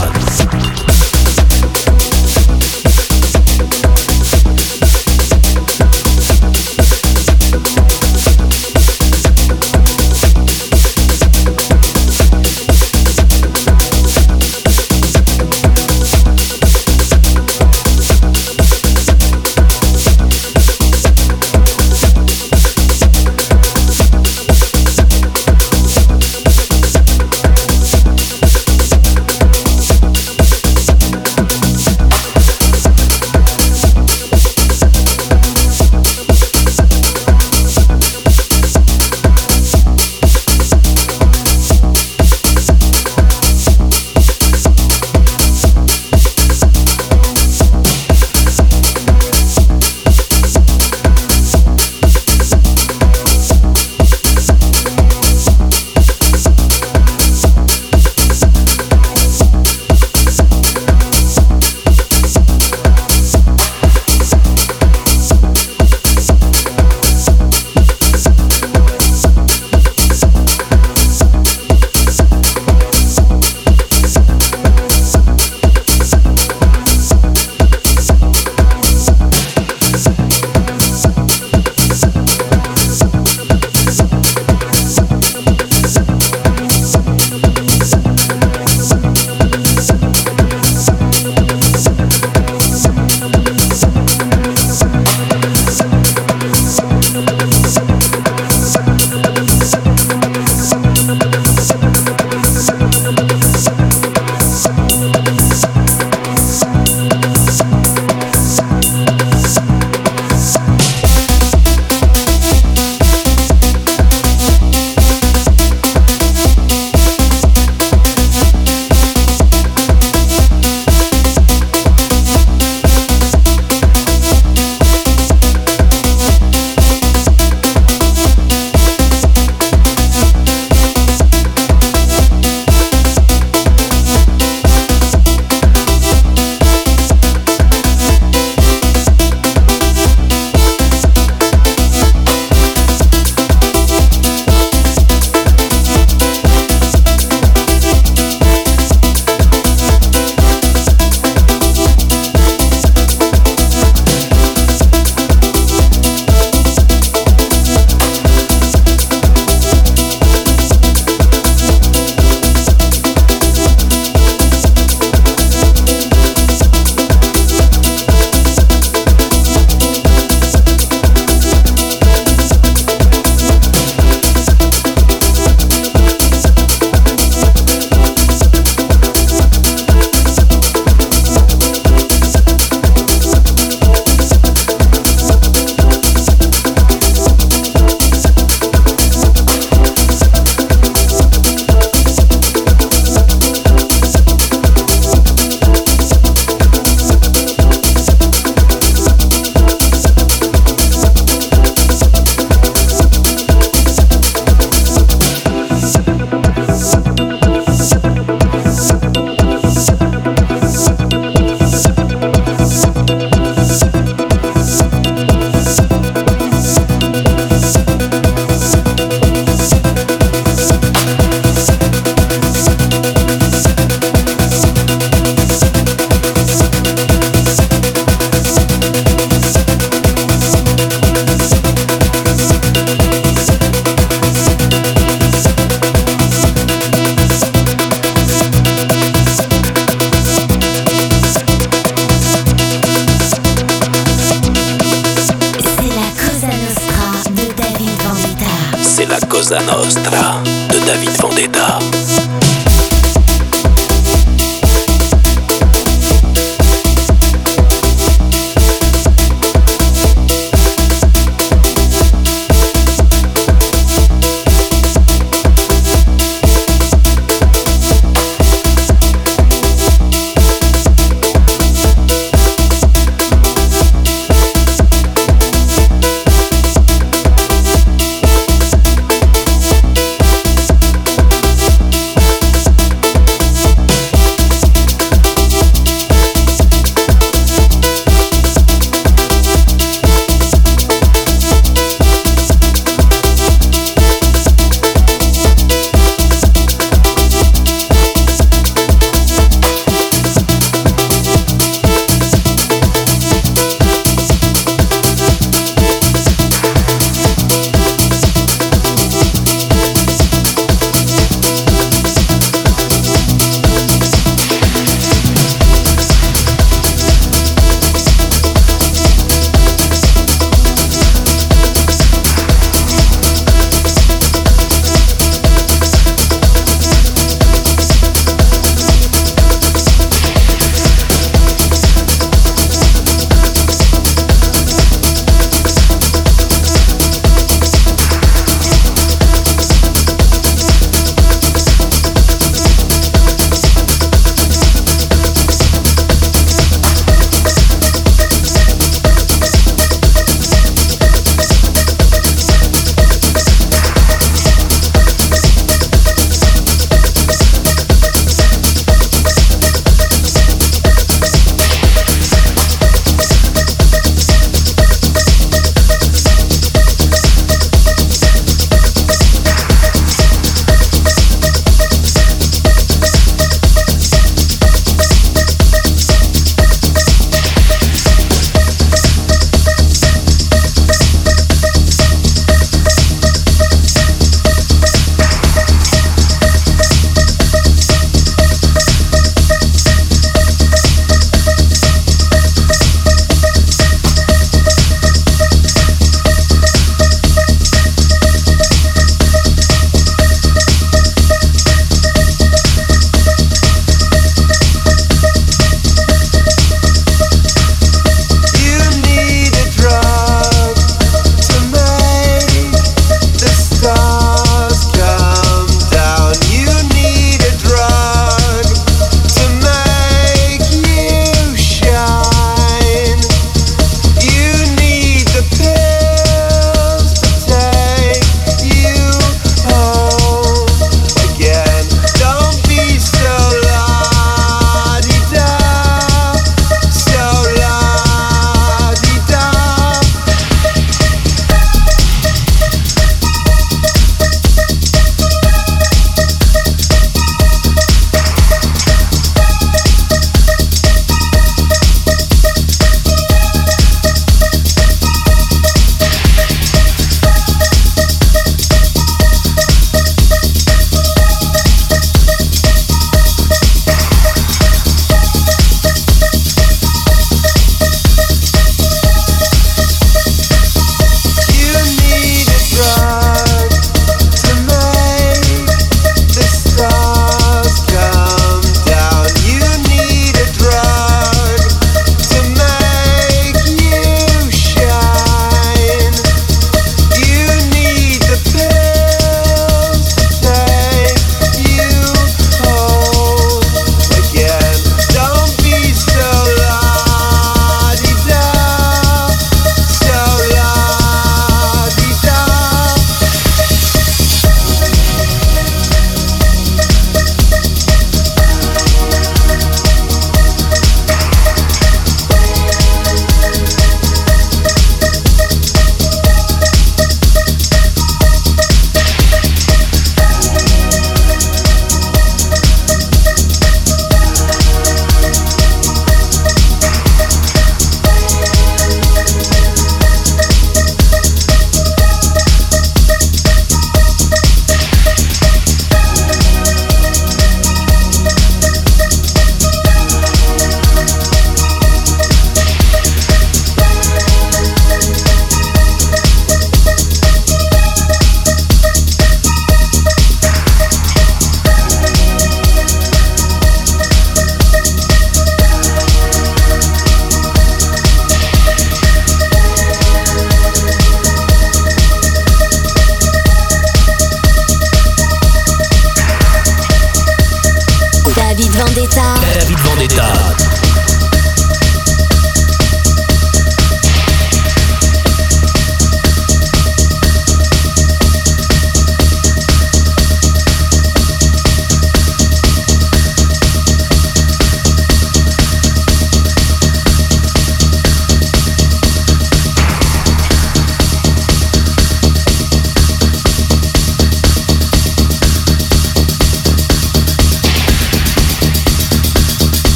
Productions. la Cosa Nostra de David Vendetta.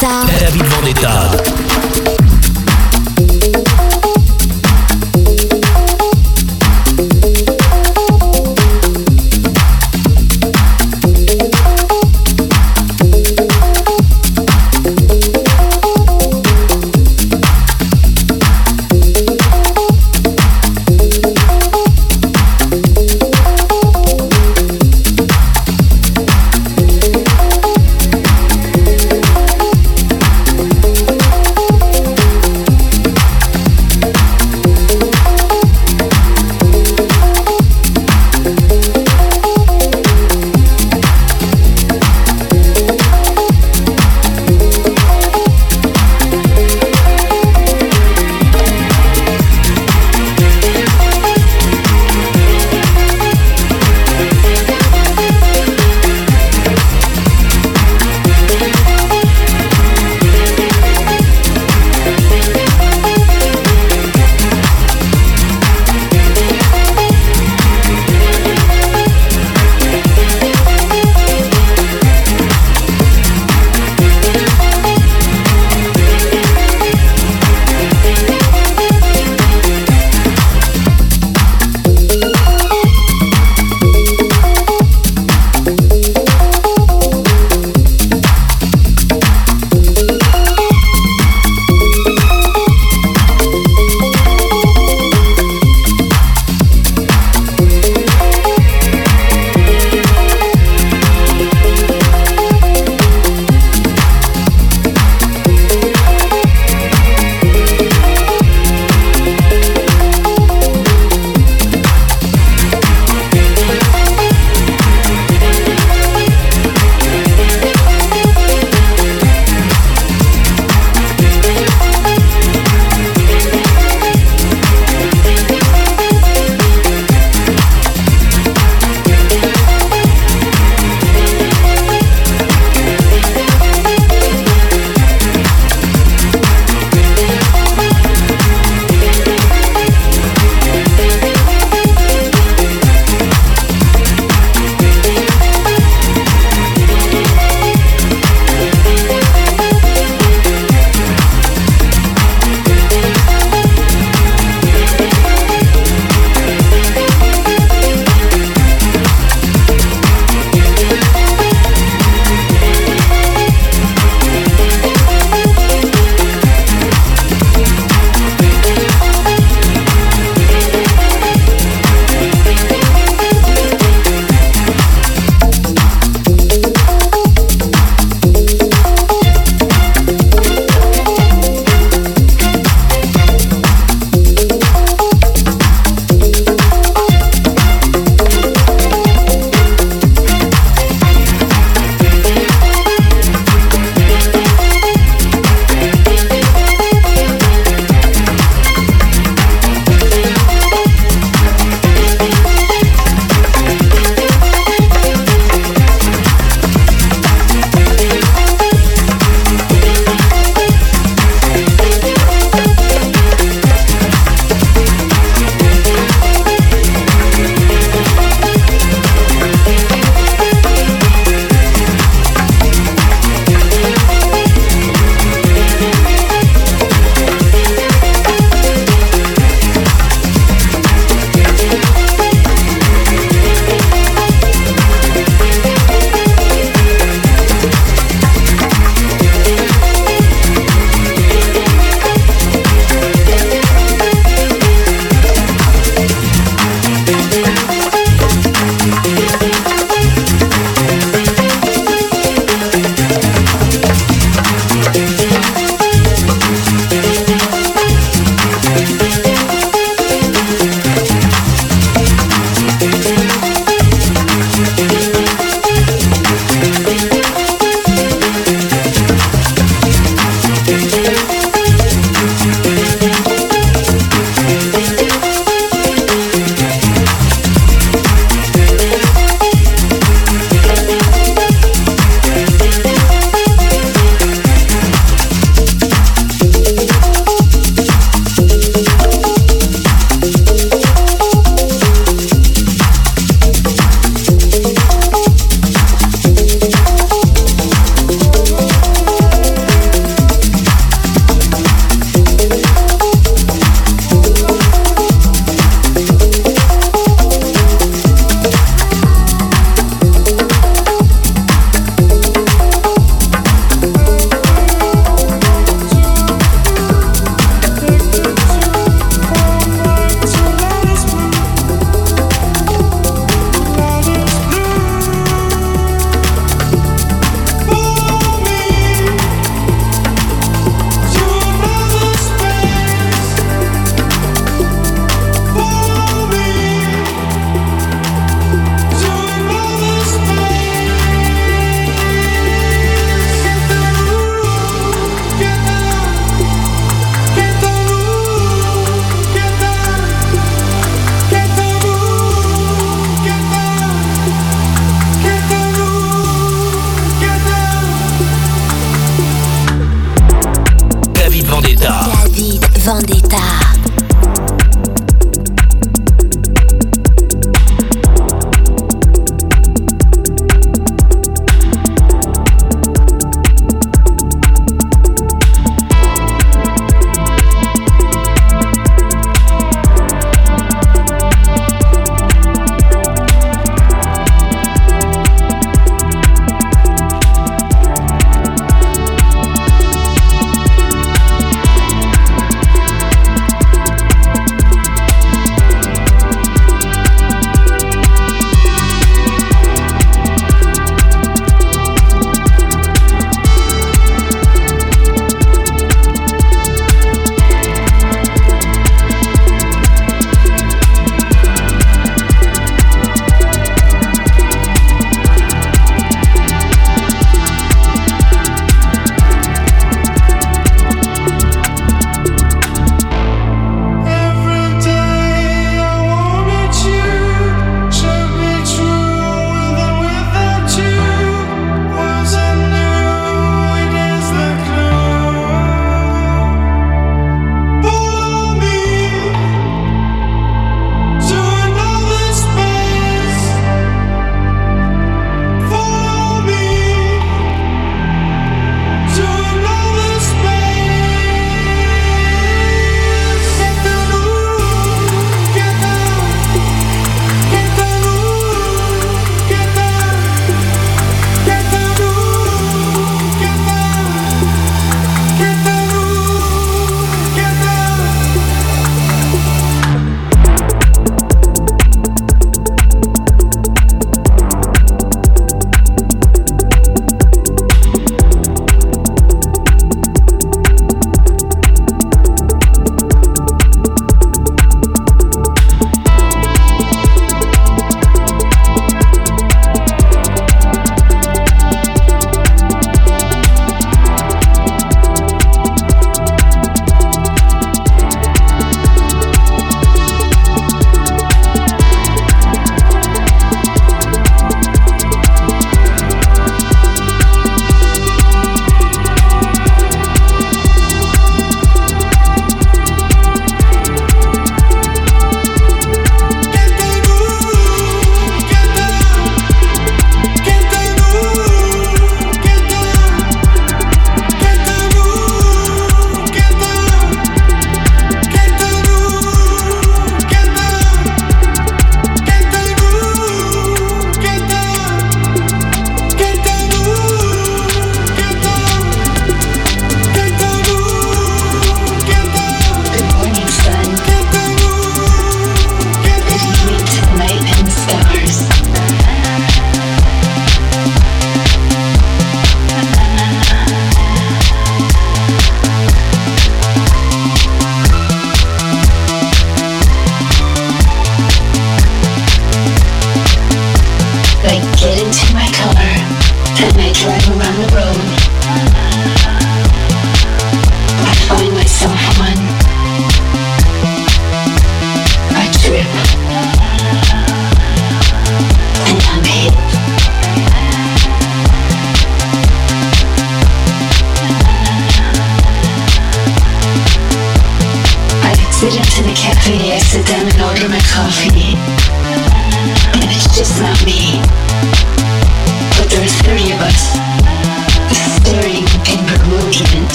早。